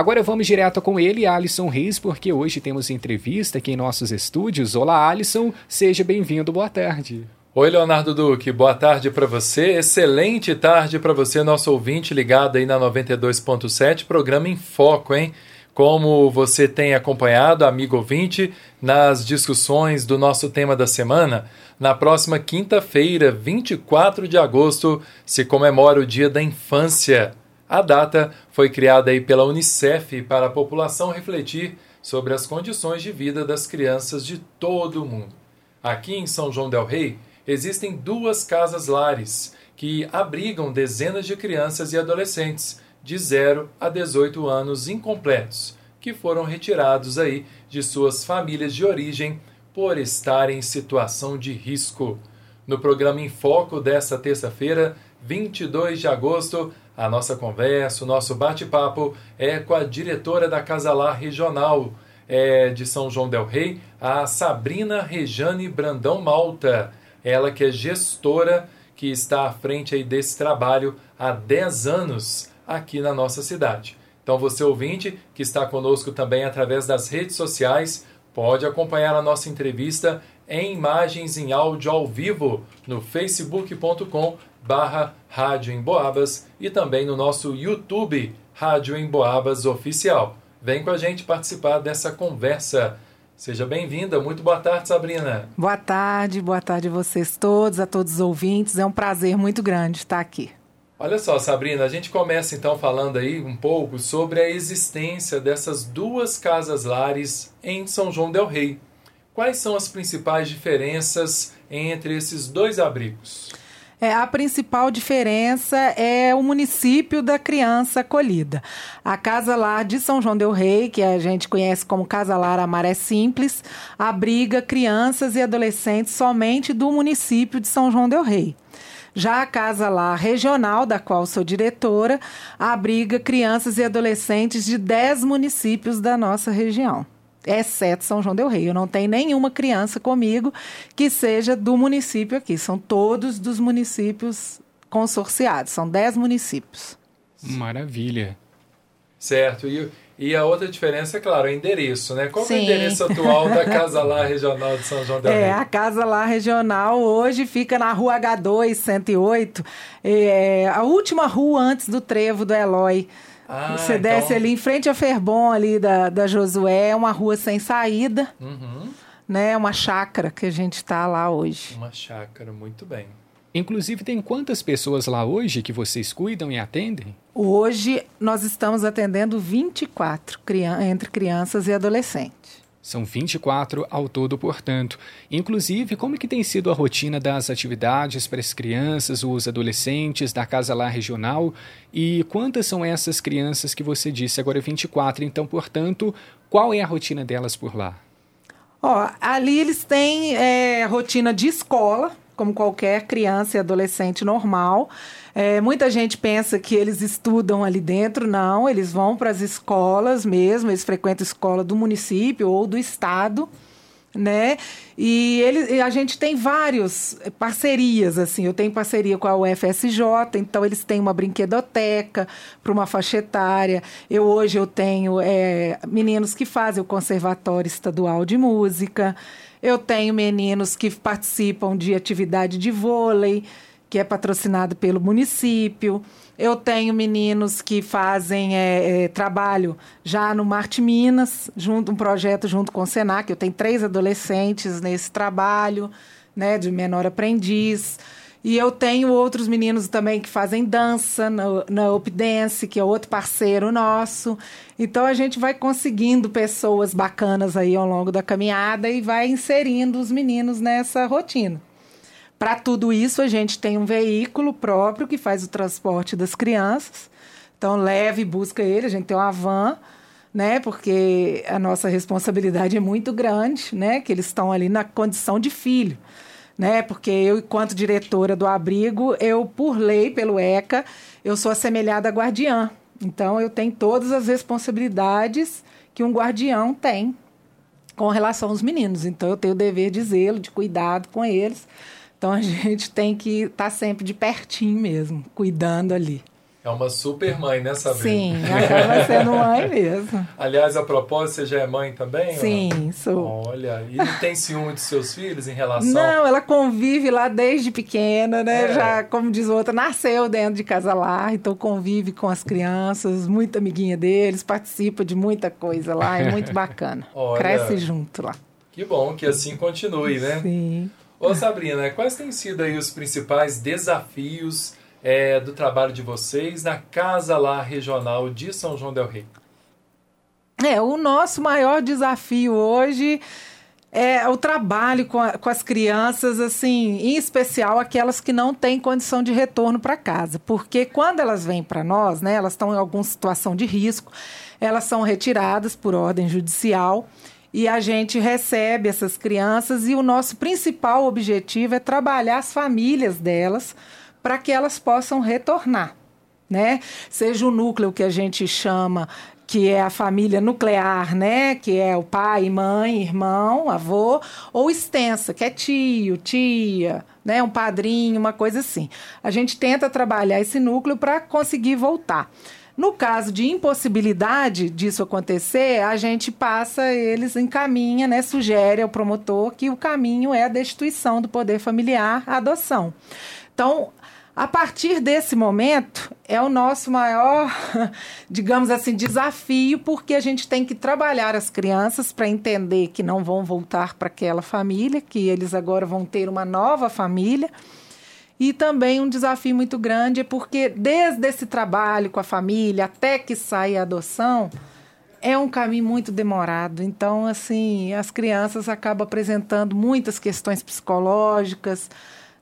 Agora vamos direto com ele, Alisson Reis, porque hoje temos entrevista aqui em nossos estúdios. Olá, Alisson, seja bem-vindo, boa tarde. Oi, Leonardo Duque, boa tarde para você. Excelente tarde para você, nosso ouvinte ligado aí na 92.7, programa em foco, hein? Como você tem acompanhado, amigo ouvinte, nas discussões do nosso tema da semana, na próxima quinta-feira, 24 de agosto, se comemora o Dia da Infância. A data foi criada aí pela Unicef para a população refletir sobre as condições de vida das crianças de todo o mundo. Aqui em São João del Rei, existem duas casas lares que abrigam dezenas de crianças e adolescentes de 0 a 18 anos incompletos, que foram retirados aí de suas famílias de origem por estarem em situação de risco. No programa Em Foco desta terça-feira, 22 de agosto, a nossa conversa, o nosso bate-papo é com a diretora da Casa Lar Regional é, de São João del Rei, a Sabrina Rejane Brandão Malta ela que é gestora que está à frente aí desse trabalho há 10 anos aqui na nossa cidade. Então você ouvinte que está conosco também através das redes sociais, pode acompanhar a nossa entrevista em imagens em áudio ao vivo no facebook.com barra Rádio em Boabas e também no nosso YouTube Rádio em Boabas Oficial. Vem com a gente participar dessa conversa Seja bem-vinda. Muito boa tarde, Sabrina. Boa tarde, boa tarde a vocês todos, a todos os ouvintes. É um prazer muito grande estar aqui. Olha só, Sabrina, a gente começa então falando aí um pouco sobre a existência dessas duas casas lares em São João del Rei. Quais são as principais diferenças entre esses dois abrigos? É, a principal diferença é o município da criança acolhida. A Casa Lar de São João Del Rei, que a gente conhece como Casa Lar Amaré Simples, abriga crianças e adolescentes somente do município de São João Del Rei. Já a Casa Lar Regional, da qual sou diretora, abriga crianças e adolescentes de 10 municípios da nossa região exceto São João del Rei. Eu não tenho nenhuma criança comigo que seja do município aqui. São todos dos municípios consorciados. São 10 municípios. Maravilha. Certo. E, e a outra diferença, é claro, é o endereço, né? Qual Sim. é o endereço atual da Casa Lá Regional de São João del é, Rei? É, a Casa Lá Regional hoje fica na rua H2, 108. É a última rua antes do trevo do Eloy. Ah, Você então... desce ali em frente a Ferbon, ali da, da Josué, é uma rua sem saída. Uhum. Né? Uma chácara que a gente está lá hoje. Uma chácara, muito bem. Inclusive, tem quantas pessoas lá hoje que vocês cuidam e atendem? Hoje nós estamos atendendo 24 entre crianças e adolescentes. São 24 ao todo, portanto. Inclusive, como que tem sido a rotina das atividades para as crianças, os adolescentes da Casa Lá Regional? E quantas são essas crianças que você disse? Agora 24, então, portanto, qual é a rotina delas por lá? Ó, ali eles têm é, rotina de escola, como qualquer criança e adolescente normal. É, muita gente pensa que eles estudam ali dentro, não, eles vão para as escolas mesmo, eles frequentam escola do município ou do estado né? E ele, a gente tem várias parcerias, assim. Eu tenho parceria com a UFSJ, então eles têm uma brinquedoteca para uma faixa etária. Eu hoje eu tenho é, meninos que fazem o Conservatório Estadual de Música. Eu tenho meninos que participam de atividade de vôlei que é patrocinado pelo município. Eu tenho meninos que fazem é, é, trabalho já no Marte Minas, junto um projeto junto com o Senac. Eu tenho três adolescentes nesse trabalho, né, de menor aprendiz. E eu tenho outros meninos também que fazem dança na, na Up Dance, que é outro parceiro nosso. Então a gente vai conseguindo pessoas bacanas aí ao longo da caminhada e vai inserindo os meninos nessa rotina. Para tudo isso, a gente tem um veículo próprio que faz o transporte das crianças. Então, leve e busca ele. A gente tem uma van, né? Porque a nossa responsabilidade é muito grande, né? Que eles estão ali na condição de filho, né? Porque eu, enquanto diretora do abrigo, eu, por lei, pelo ECA, eu sou assemelhada a guardiã. Então, eu tenho todas as responsabilidades que um guardião tem com relação aos meninos. Então, eu tenho o dever de zelo, de cuidado com eles então a gente tem que estar tá sempre de pertinho mesmo, cuidando ali. É uma super mãe, né, Sabrina? Sim, acaba sendo mãe mesmo. Aliás, a propósito, você já é mãe também? Sim, sou. Olha, e tem ciúme dos seus filhos em relação... Não, ela convive lá desde pequena, né? É. Já, como diz o outro, nasceu dentro de casa lá, então convive com as crianças, muito amiguinha deles, participa de muita coisa lá, é muito bacana. Olha, Cresce junto lá. Que bom que assim continue, né? Sim. Ô Sabrina, quais têm sido aí os principais desafios é, do trabalho de vocês na Casa lá regional de São João del Rei? É, o nosso maior desafio hoje é o trabalho com, a, com as crianças, assim, em especial aquelas que não têm condição de retorno para casa. Porque quando elas vêm para nós, né, elas estão em alguma situação de risco, elas são retiradas por ordem judicial e a gente recebe essas crianças e o nosso principal objetivo é trabalhar as famílias delas para que elas possam retornar, né? Seja o núcleo que a gente chama que é a família nuclear, né, que é o pai, mãe, irmão, avô, ou extensa, que é tio, tia, né, um padrinho, uma coisa assim. A gente tenta trabalhar esse núcleo para conseguir voltar. No caso de impossibilidade disso acontecer, a gente passa, eles encaminha, né, sugere ao promotor que o caminho é a destituição do poder familiar, a adoção. Então, a partir desse momento, é o nosso maior, digamos assim, desafio, porque a gente tem que trabalhar as crianças para entender que não vão voltar para aquela família, que eles agora vão ter uma nova família. E também um desafio muito grande é porque, desde esse trabalho com a família até que sai a adoção, é um caminho muito demorado. Então, assim, as crianças acabam apresentando muitas questões psicológicas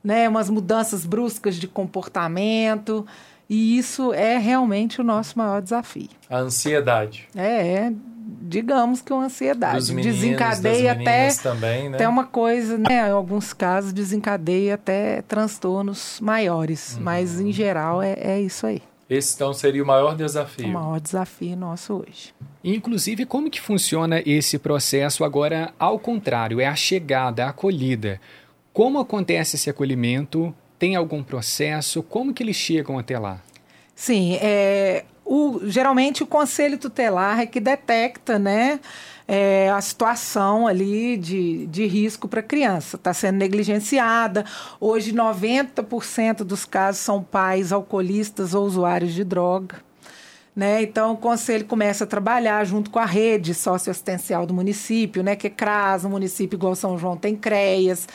né, umas mudanças bruscas de comportamento. E isso é realmente o nosso maior desafio. A ansiedade. É, é digamos que uma ansiedade. Dos meninos, desencadeia até, também, né? até uma coisa, né? Em alguns casos, desencadeia até transtornos maiores. Uhum. Mas, em geral, é, é isso aí. Esse, então, seria o maior desafio. O maior desafio nosso hoje. Inclusive, como que funciona esse processo agora ao contrário? É a chegada, a acolhida. Como acontece esse acolhimento? Tem algum processo? Como que eles chegam até lá? Sim, é, o, geralmente o conselho tutelar é que detecta, né? É, a situação ali de, de risco para a criança. Está sendo negligenciada. Hoje, 90% dos casos são pais alcoolistas ou usuários de droga. Né? Então, o conselho começa a trabalhar junto com a rede socioassistencial do município, né? que é CRAS, o município igual São João tem CREAS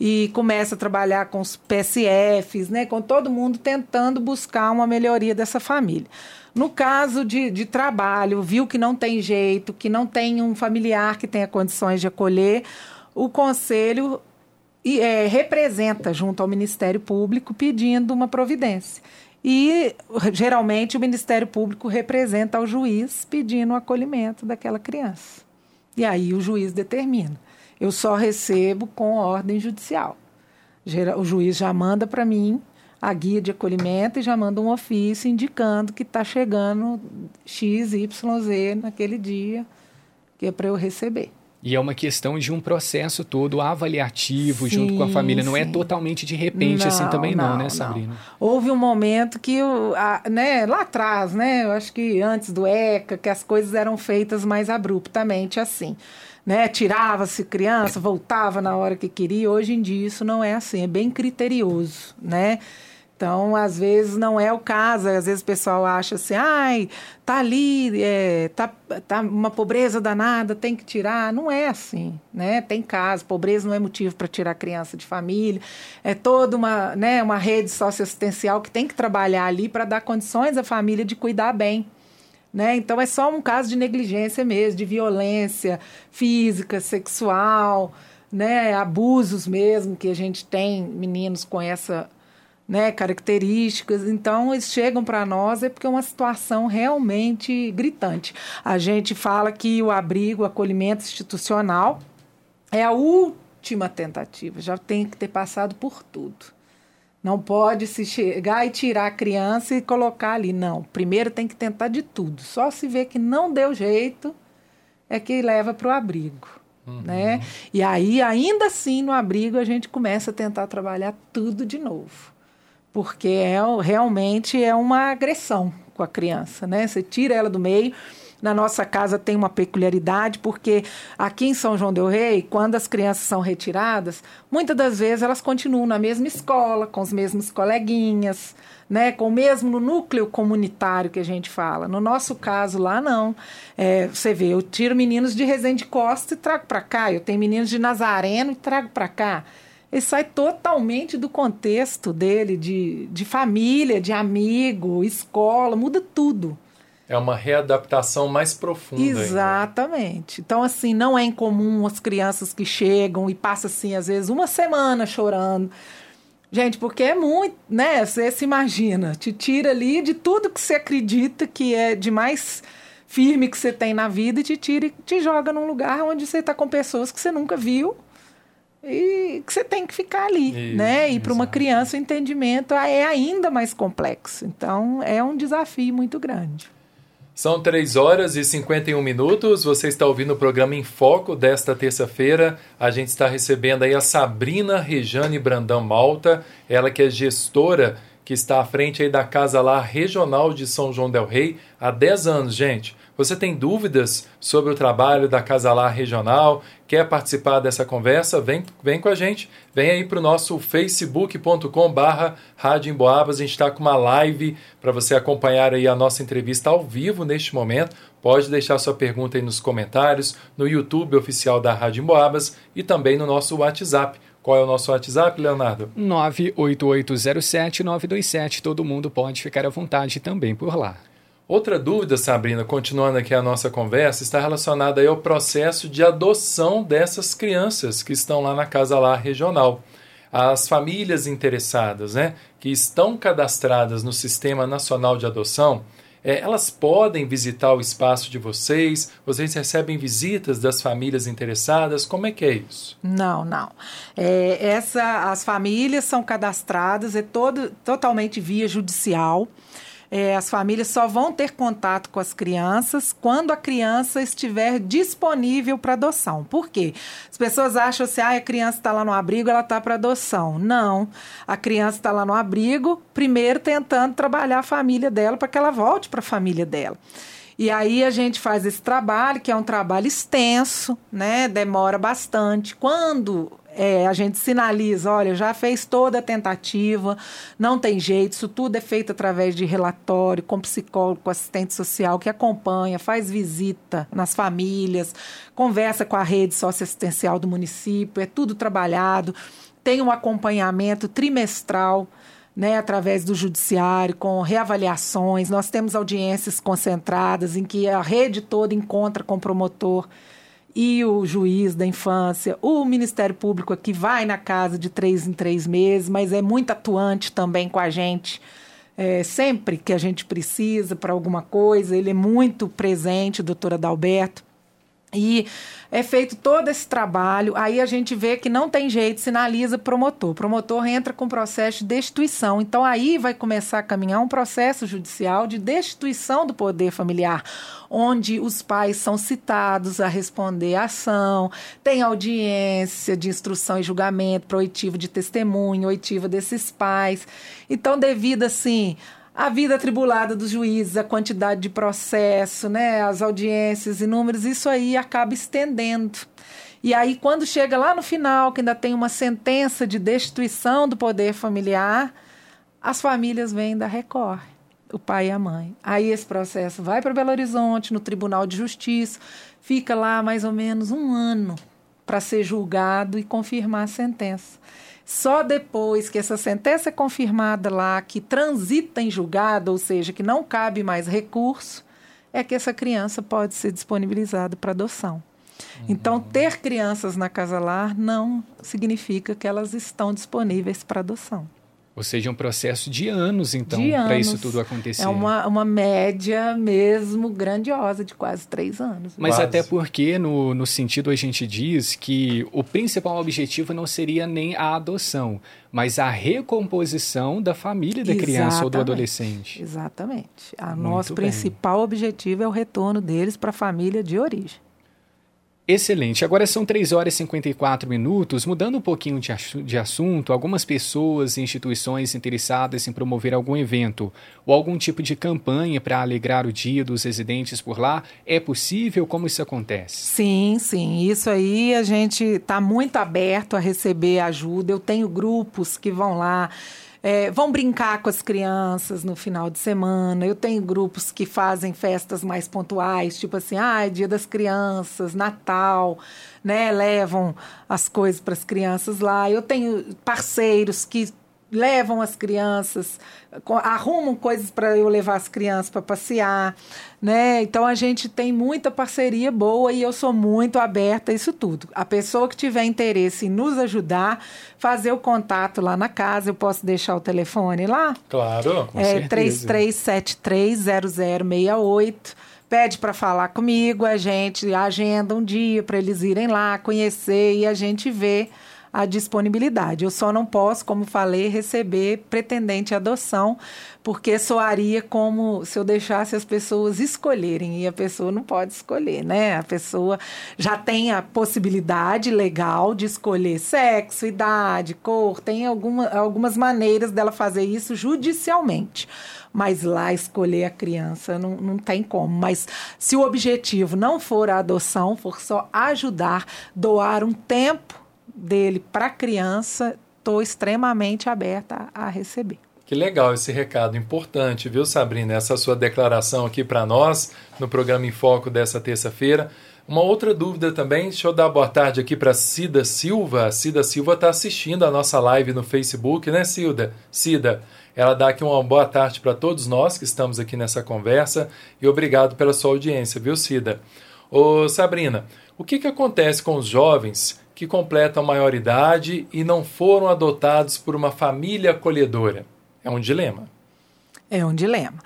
e começa a trabalhar com os PSFs, né, com todo mundo tentando buscar uma melhoria dessa família. No caso de, de trabalho, viu que não tem jeito, que não tem um familiar que tenha condições de acolher, o conselho é, representa junto ao Ministério Público pedindo uma providência. E geralmente o Ministério Público representa ao juiz pedindo o acolhimento daquela criança. E aí o juiz determina eu só recebo com ordem judicial. O juiz já manda para mim a guia de acolhimento e já manda um ofício indicando que está chegando X, Y, Z naquele dia, que é para eu receber. E é uma questão de um processo todo avaliativo sim, junto com a família. Não é sim. é totalmente de repente assim não, assim também não, não né, Sabrina? Não. Houve um momento que, eu, a, né, lá atrás, né, eu acho que antes do ECA, que as coisas eram feitas mais abruptamente assim né? Tirava-se criança, voltava na hora que queria. Hoje em dia isso não é assim, é bem criterioso, né? Então, às vezes não é o caso, às vezes o pessoal acha assim, ai, tá ali, é, tá, tá uma pobreza danada, tem que tirar. Não é assim, né? Tem caso, pobreza não é motivo para tirar criança de família. É toda uma, né, uma rede socioassistencial que tem que trabalhar ali para dar condições à família de cuidar bem. Né? Então é só um caso de negligência mesmo, de violência física, sexual, né? abusos mesmo que a gente tem meninos com essa né, características. Então eles chegam para nós é porque é uma situação realmente gritante. A gente fala que o abrigo, o acolhimento institucional é a última tentativa, já tem que ter passado por tudo. Não pode se chegar e tirar a criança e colocar ali. Não. Primeiro tem que tentar de tudo. Só se vê que não deu jeito é que leva para o abrigo. Uhum. Né? E aí, ainda assim, no abrigo, a gente começa a tentar trabalhar tudo de novo. porque é, realmente é uma agressão com a criança, né? Você tira ela do meio. Na nossa casa tem uma peculiaridade, porque aqui em São João Del Rei, quando as crianças são retiradas, muitas das vezes elas continuam na mesma escola, com os mesmos coleguinhas, né, com o mesmo núcleo comunitário que a gente fala. No nosso caso lá, não. É, você vê, eu tiro meninos de Resende Costa e trago para cá, eu tenho meninos de Nazareno e trago para cá. Ele sai totalmente do contexto dele, de, de família, de amigo, escola, muda tudo. É uma readaptação mais profunda. Exatamente. Ainda. Então, assim, não é incomum as crianças que chegam e passam, assim, às vezes, uma semana chorando. Gente, porque é muito, né? Você se imagina, te tira ali de tudo que você acredita que é de mais firme que você tem na vida e te tira e te joga num lugar onde você está com pessoas que você nunca viu e que você tem que ficar ali, Isso, né? E para uma criança o entendimento é ainda mais complexo. Então, é um desafio muito grande. São 3 horas e 51 minutos. Você está ouvindo o programa Em Foco desta terça-feira. A gente está recebendo aí a Sabrina Rejane Brandão Malta, ela que é gestora que está à frente aí da Casa Lá Regional de São João del Rei há 10 anos, gente. Você tem dúvidas sobre o trabalho da Casalar Regional? Quer participar dessa conversa? Vem, vem com a gente. Vem aí para o nosso facebook.com barra Rádio Emboabas. A gente está com uma live para você acompanhar aí a nossa entrevista ao vivo neste momento. Pode deixar sua pergunta aí nos comentários, no YouTube oficial da Rádio Emboabas e também no nosso WhatsApp. Qual é o nosso WhatsApp, Leonardo? 98807-927. Todo mundo pode ficar à vontade também por lá. Outra dúvida, Sabrina, continuando aqui a nossa conversa, está relacionada ao processo de adoção dessas crianças que estão lá na Casa Lar Regional. As famílias interessadas, né, que estão cadastradas no Sistema Nacional de Adoção, é, elas podem visitar o espaço de vocês? Vocês recebem visitas das famílias interessadas? Como é que é isso? Não, não. É, essa, as famílias são cadastradas, é todo, totalmente via judicial. É, as famílias só vão ter contato com as crianças quando a criança estiver disponível para adoção. Por quê? As pessoas acham assim, ah, a criança está lá no abrigo, ela está para adoção. Não. A criança está lá no abrigo, primeiro tentando trabalhar a família dela para que ela volte para a família dela. E aí a gente faz esse trabalho, que é um trabalho extenso, né? Demora bastante. Quando é, a gente sinaliza, olha, já fez toda a tentativa, não tem jeito, isso tudo é feito através de relatório, com psicólogo, com assistente social que acompanha, faz visita nas famílias, conversa com a rede socioassistencial do município, é tudo trabalhado, tem um acompanhamento trimestral. Né, através do judiciário, com reavaliações. Nós temos audiências concentradas em que a rede toda encontra com o promotor e o juiz da infância, o Ministério Público aqui vai na casa de três em três meses, mas é muito atuante também com a gente. É, sempre que a gente precisa para alguma coisa, ele é muito presente, doutora Adalberto. E é feito todo esse trabalho, aí a gente vê que não tem jeito, sinaliza promotor. O promotor entra com processo de destituição. Então aí vai começar a caminhar um processo judicial de destituição do poder familiar, onde os pais são citados a responder à ação, tem audiência de instrução e julgamento para oitiva de testemunho, oitiva desses pais. Então, devido assim a vida atribulada dos juízes, a quantidade de processo, né, as audiências e números, isso aí acaba estendendo. E aí, quando chega lá no final, que ainda tem uma sentença de destituição do poder familiar, as famílias vêm da recorre, o pai e a mãe. Aí esse processo vai para Belo Horizonte, no Tribunal de Justiça, fica lá mais ou menos um ano para ser julgado e confirmar a sentença. Só depois que essa sentença é confirmada lá, que transita em julgado, ou seja, que não cabe mais recurso, é que essa criança pode ser disponibilizada para adoção. Uhum. Então, ter crianças na casa lar não significa que elas estão disponíveis para adoção. Ou seja, um processo de anos, então, para isso tudo acontecer. É uma, uma média mesmo grandiosa, de quase três anos. Mas quase. até porque, no, no sentido, a gente diz que o principal objetivo não seria nem a adoção, mas a recomposição da família da Exatamente. criança ou do adolescente. Exatamente. O nosso bem. principal objetivo é o retorno deles para a família de origem. Excelente. Agora são 3 horas e 54 minutos. Mudando um pouquinho de, de assunto, algumas pessoas e instituições interessadas em promover algum evento ou algum tipo de campanha para alegrar o dia dos residentes por lá, é possível? Como isso acontece? Sim, sim. Isso aí a gente está muito aberto a receber ajuda. Eu tenho grupos que vão lá é, vão brincar com as crianças no final de semana. Eu tenho grupos que fazem festas mais pontuais, tipo assim, ah, é dia das crianças, Natal, né? Levam as coisas para as crianças lá. Eu tenho parceiros que levam as crianças, arrumam coisas para eu levar as crianças para passear, né? Então a gente tem muita parceria boa e eu sou muito aberta a isso tudo. A pessoa que tiver interesse em nos ajudar, fazer o contato lá na casa, eu posso deixar o telefone lá? Claro, com é 33730068 pede para falar comigo, a gente agenda um dia para eles irem lá conhecer e a gente vê a disponibilidade. Eu só não posso, como falei, receber pretendente adoção, porque soaria como se eu deixasse as pessoas escolherem e a pessoa não pode escolher, né? A pessoa já tem a possibilidade legal de escolher sexo, idade, cor, tem alguma, algumas maneiras dela fazer isso judicialmente mas lá escolher a criança não, não tem como. Mas se o objetivo não for a adoção, for só ajudar, doar um tempo dele para a criança, estou extremamente aberta a, receber. Que legal esse recado importante, viu, Sabrina? Essa sua declaração aqui para nós no programa em Foco dessa terça-feira. Uma outra dúvida também, deixa eu dar boa tarde aqui para Cida Silva. A Cida Silva está assistindo a nossa live no Facebook, né, Cida? Cida, ela dá aqui uma boa tarde para todos nós que estamos aqui nessa conversa e obrigado pela sua audiência, viu, Cida? Ô, Sabrina, o que, que acontece com os jovens que completam maioridade e não foram adotados por uma família acolhedora. É um dilema. É um dilema.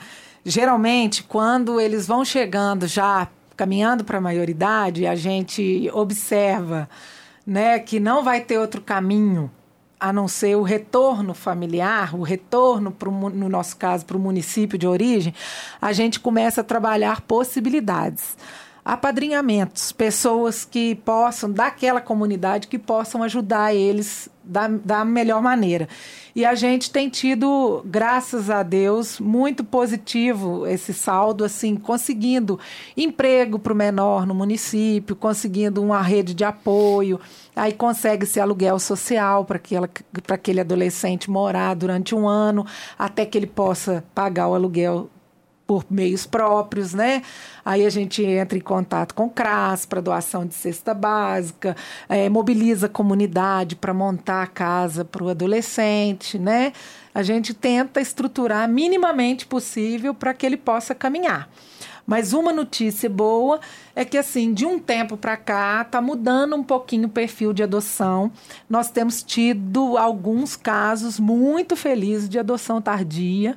Geralmente, quando eles vão chegando já caminhando para a maioridade, a gente observa né, que não vai ter outro caminho a não ser o retorno familiar, o retorno, pro, no nosso caso, para o município de origem, a gente começa a trabalhar possibilidades apadrinhamentos, pessoas que possam, daquela comunidade, que possam ajudar eles da, da melhor maneira. E a gente tem tido, graças a Deus, muito positivo esse saldo, assim, conseguindo emprego para o menor no município, conseguindo uma rede de apoio, aí consegue-se aluguel social para aquele adolescente morar durante um ano, até que ele possa pagar o aluguel por meios próprios, né? Aí a gente entra em contato com o CRAS para doação de cesta básica, é, mobiliza a comunidade para montar a casa para o adolescente, né? A gente tenta estruturar minimamente possível para que ele possa caminhar. Mas uma notícia boa é que, assim, de um tempo para cá, está mudando um pouquinho o perfil de adoção. Nós temos tido alguns casos muito felizes de adoção tardia.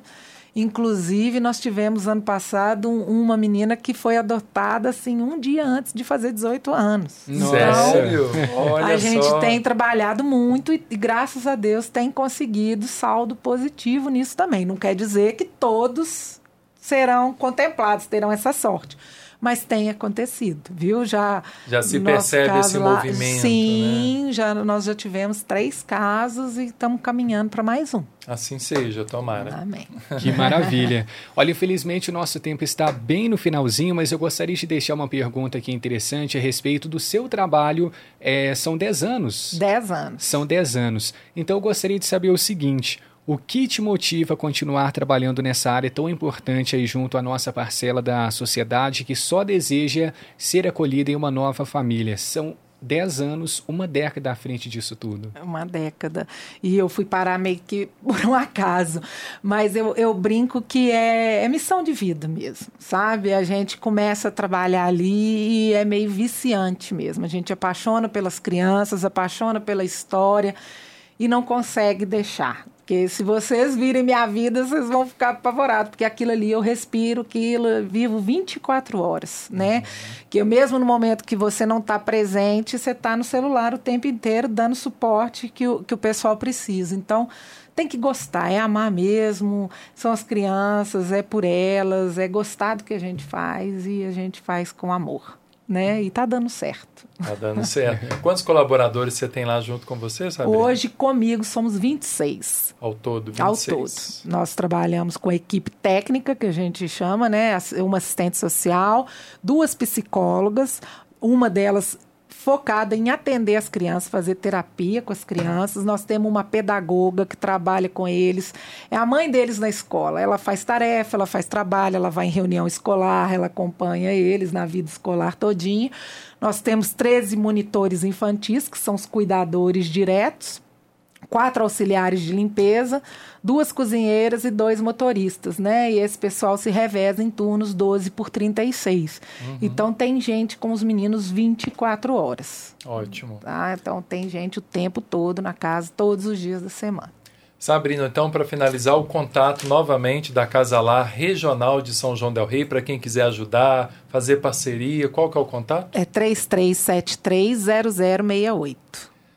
Inclusive, nós tivemos ano passado um, uma menina que foi adotada assim um dia antes de fazer 18 anos. Sério? Então, Olha a gente só. tem trabalhado muito e, e, graças a Deus, tem conseguido saldo positivo nisso também. Não quer dizer que todos serão contemplados, terão essa sorte mas tem acontecido, viu? Já já se percebe esse lá, movimento, sim, né? já nós já tivemos três casos e estamos caminhando para mais um. Assim seja, tomara. Amém. Que maravilha. Olha, infelizmente o nosso tempo está bem no finalzinho, mas eu gostaria de deixar uma pergunta aqui interessante a respeito do seu trabalho. É, são 10 anos. 10 anos. São 10 anos. Então eu gostaria de saber o seguinte: o que te motiva a continuar trabalhando nessa área tão importante aí junto à nossa parcela da sociedade que só deseja ser acolhida em uma nova família? São 10 anos, uma década à frente disso tudo. Uma década. E eu fui parar meio que por um acaso. Mas eu, eu brinco que é, é missão de vida mesmo, sabe? A gente começa a trabalhar ali e é meio viciante mesmo. A gente apaixona pelas crianças, apaixona pela história e não consegue deixar. Porque se vocês virem minha vida, vocês vão ficar apavorados, porque aquilo ali eu respiro, aquilo eu vivo 24 horas, né? Uhum. Que mesmo no momento que você não está presente, você está no celular o tempo inteiro dando suporte que o, que o pessoal precisa. Então, tem que gostar, é amar mesmo, são as crianças, é por elas, é gostar do que a gente faz e a gente faz com amor. Né? E tá dando certo. Tá dando certo. Quantos colaboradores você tem lá junto com você, Sabrina? Hoje, comigo, somos 26. Ao todo, 26. Ao todo. Nós trabalhamos com a equipe técnica, que a gente chama, né? Uma assistente social, duas psicólogas, uma delas focada em atender as crianças, fazer terapia com as crianças. Nós temos uma pedagoga que trabalha com eles. É a mãe deles na escola. Ela faz tarefa, ela faz trabalho, ela vai em reunião escolar, ela acompanha eles na vida escolar todinha. Nós temos 13 monitores infantis, que são os cuidadores diretos quatro auxiliares de limpeza, duas cozinheiras e dois motoristas, né? E esse pessoal se reveza em turnos 12 por 36. Uhum. Então tem gente com os meninos 24 horas. Ótimo. Tá? Então tem gente o tempo todo na casa, todos os dias da semana. Sabrina, então, para finalizar, o contato novamente da Casa Lá Regional de São João Del Rei, para quem quiser ajudar, fazer parceria, qual que é o contato? É 33730068.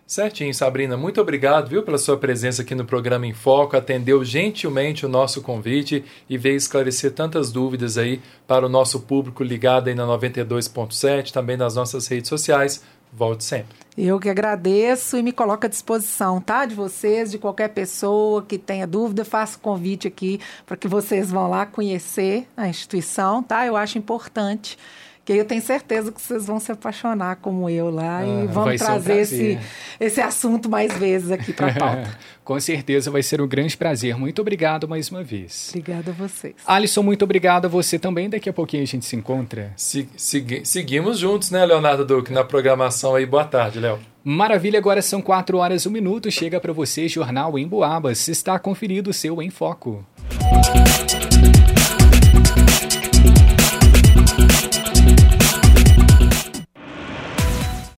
Certinho, Sabrina. Muito obrigado, viu, pela sua presença aqui no programa Em Foco, atendeu gentilmente o nosso convite e veio esclarecer tantas dúvidas aí para o nosso público ligado aí na 92.7, também nas nossas redes sociais. Volte sempre. Eu que agradeço e me coloco à disposição, tá? De vocês, de qualquer pessoa que tenha dúvida, faço convite aqui para que vocês vão lá conhecer a instituição, tá? Eu acho importante que eu tenho certeza que vocês vão se apaixonar como eu lá ah, e vão trazer um esse, esse assunto mais vezes aqui para a pauta. Com certeza vai ser um grande prazer. Muito obrigado mais uma vez. Obrigada a vocês. Alisson, muito obrigado a você também. Daqui a pouquinho a gente se encontra. Se, segui, seguimos juntos, né, Leonardo Duque, na programação aí. Boa tarde, Léo. Maravilha, agora são 4 horas e um minuto. Chega para você Jornal em Boabas. Está conferido o seu Em Foco.